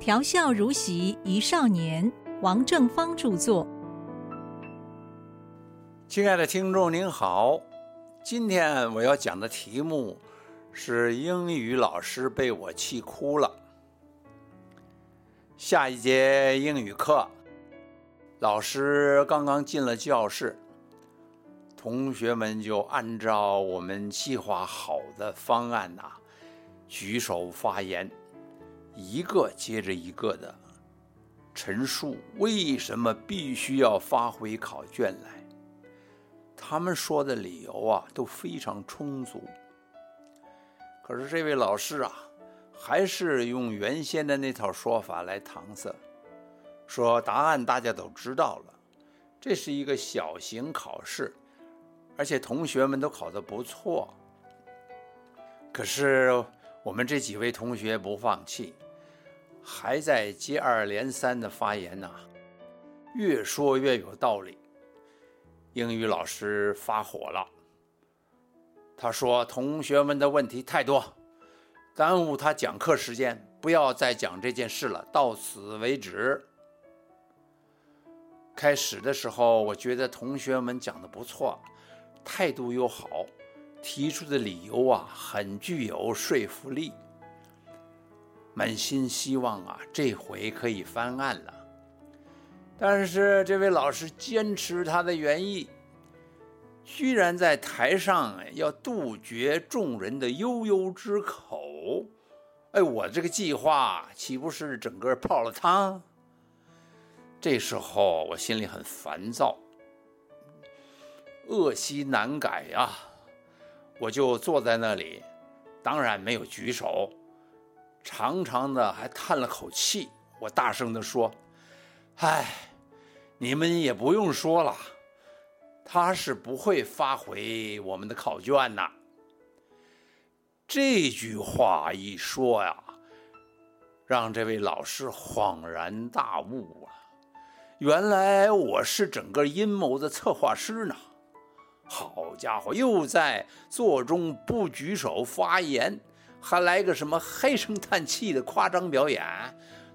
调笑如席一少年，王正芳著作。亲爱的听众您好，今天我要讲的题目是英语老师被我气哭了。下一节英语课，老师刚刚进了教室，同学们就按照我们计划好的方案呐，举手发言，一个接着一个的陈述为什么必须要发回考卷来。他们说的理由啊都非常充足，可是这位老师啊，还是用原先的那套说法来搪塞，说答案大家都知道了，这是一个小型考试，而且同学们都考得不错。可是我们这几位同学不放弃，还在接二连三的发言呐，越说越有道理。英语老师发火了，他说：“同学们的问题太多，耽误他讲课时间，不要再讲这件事了，到此为止。”开始的时候，我觉得同学们讲的不错，态度又好，提出的理由啊很具有说服力，满心希望啊这回可以翻案了。但是这位老师坚持他的原意，居然在台上要杜绝众人的悠悠之口。哎，我这个计划岂不是整个泡了汤？这时候我心里很烦躁，恶习难改呀！我就坐在那里，当然没有举手，长长的还叹了口气。我大声的说：“唉。”你们也不用说了，他是不会发回我们的考卷呐。这句话一说呀，让这位老师恍然大悟啊！原来我是整个阴谋的策划师呢。好家伙，又在座中不举手发言，还来个什么唉声叹气的夸张表演，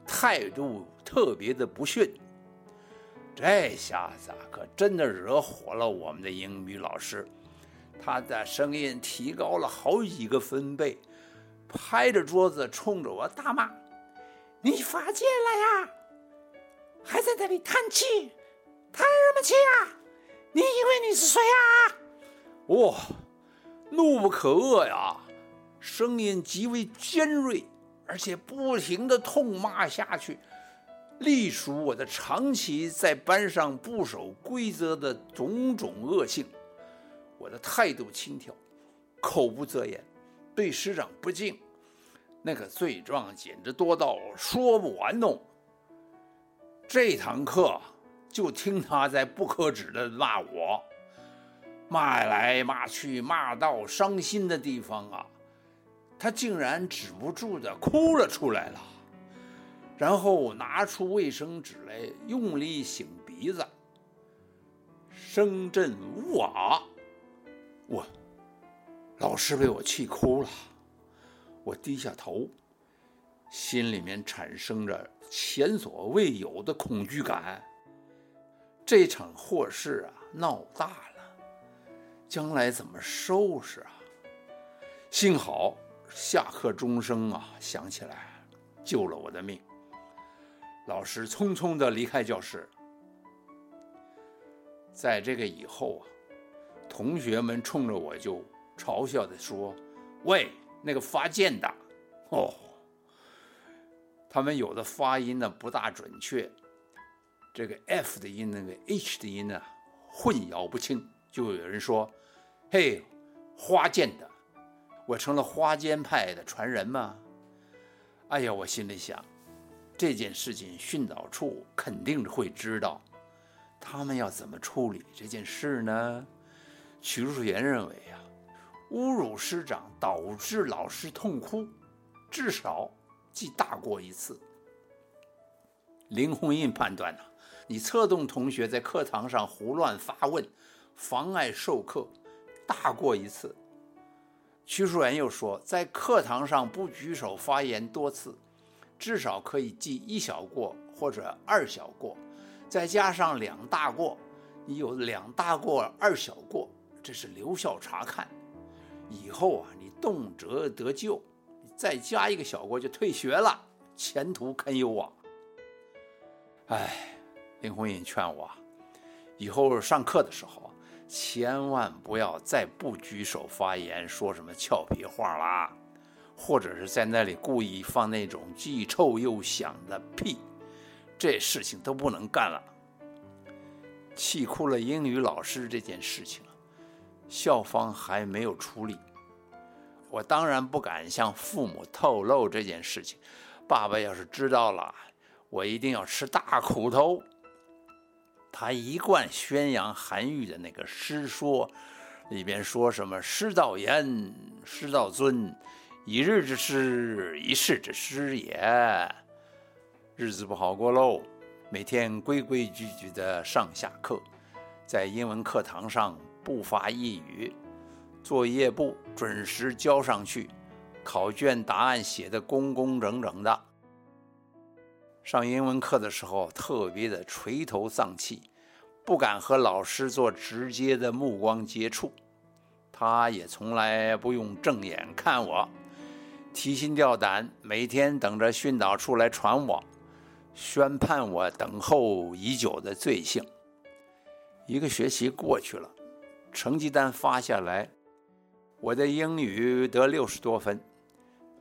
态度特别的不逊。这下子可真的惹火了我们的英语老师，他的声音提高了好几个分贝，拍着桌子冲着我大骂：“你发贱了呀！还在那里叹气，叹什么气啊？你以为你是谁啊？”哇，怒不可遏呀，声音极为尖锐，而且不停的痛骂下去。隶属我的长期在班上不守规则的种种恶性，我的态度轻佻，口不择言，对师长不敬，那个罪状简直多到说不完哦。这堂课就听他在不可止的骂我，骂来骂去，骂到伤心的地方啊，他竟然止不住的哭了出来了。然后拿出卫生纸来，用力擤鼻子，声震屋瓦。我老师被我气哭了，我低下头，心里面产生着前所未有的恐惧感。这场祸事啊，闹大了，将来怎么收拾啊？幸好下课钟声啊响起来，救了我的命。老师匆匆的离开教室。在这个以后啊，同学们冲着我就嘲笑的说：“喂，那个发贱的！”哦，他们有的发音呢不大准确，这个 F 的音，那个 H 的音呢混淆不清，就有人说：“嘿，花剑的，我成了花间派的传人吗？”哎呀，我心里想。这件事情训导处肯定会知道，他们要怎么处理这件事呢？徐树元认为啊，侮辱师长导致老师痛哭，至少记大过一次。林鸿印判断呢，你策动同学在课堂上胡乱发问，妨碍授课，大过一次。徐树元又说，在课堂上不举手发言多次。至少可以记一小过或者二小过，再加上两大过，你有两大过二小过，这是留校察看。以后啊，你动辄得咎，再加一个小过就退学了，前途堪忧啊！哎，林红印劝我，以后上课的时候，千万不要再不举手发言，说什么俏皮话啦，或者是在那里故意放那种既臭又响的屁，这事情都不能干了。气哭了英语老师这件事情，校方还没有处理，我当然不敢向父母透露这件事情。爸爸要是知道了，我一定要吃大苦头。他一贯宣扬韩愈的那个诗说，里边说什么“师道严，师道尊，一日之师，一世之师也”，日子不好过喽。每天规规矩矩的上下课，在英文课堂上不发一语，作业簿准时交上去，考卷答案写的工工整整的。上英文课的时候特别的垂头丧气，不敢和老师做直接的目光接触，他也从来不用正眼看我，提心吊胆，每天等着训导处来传我，宣判我等候已久的罪行。一个学期过去了，成绩单发下来，我的英语得六十多分，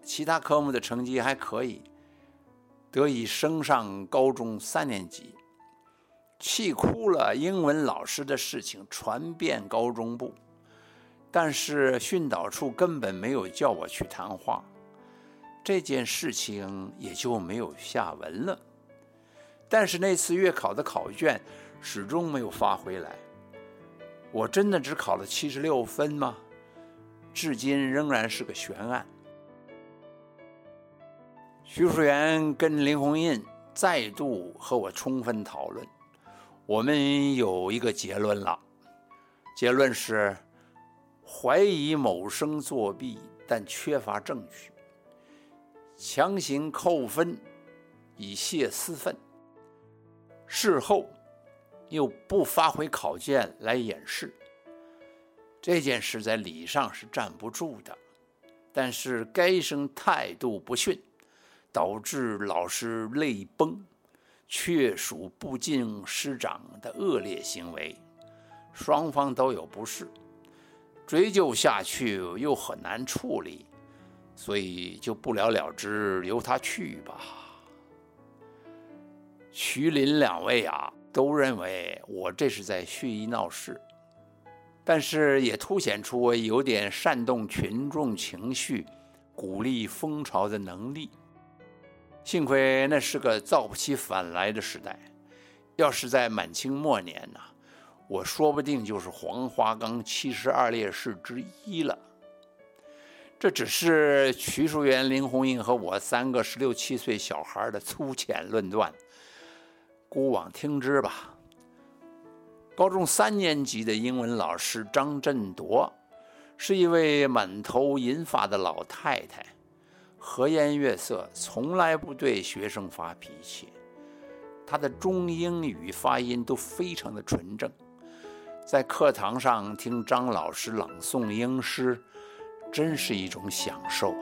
其他科目的成绩还可以。得以升上高中三年级，气哭了。英文老师的事情传遍高中部，但是训导处根本没有叫我去谈话，这件事情也就没有下文了。但是那次月考的考卷始终没有发回来，我真的只考了七十六分吗？至今仍然是个悬案。徐树元跟林红印再度和我充分讨论，我们有一个结论了。结论是怀疑某生作弊，但缺乏证据，强行扣分以泄私愤。事后又不发回考卷来掩饰，这件事在理上是站不住的。但是该生态度不逊。导致老师泪崩，确属不敬师长的恶劣行为，双方都有不是，追究下去又很难处理，所以就不了了之，由他去吧。徐林两位啊，都认为我这是在蓄意闹事，但是也凸显出我有点煽动群众情绪、鼓励风潮的能力。幸亏那是个造不起反来的时代，要是在满清末年呢，我说不定就是黄花岗七十二烈士之一了。这只是瞿淑媛、林红印和我三个十六七岁小孩的粗浅论断，姑妄听之吧。高中三年级的英文老师张振铎，是一位满头银发的老太太。和颜悦色，从来不对学生发脾气。他的中英语发音都非常的纯正，在课堂上听张老师朗诵英诗，真是一种享受。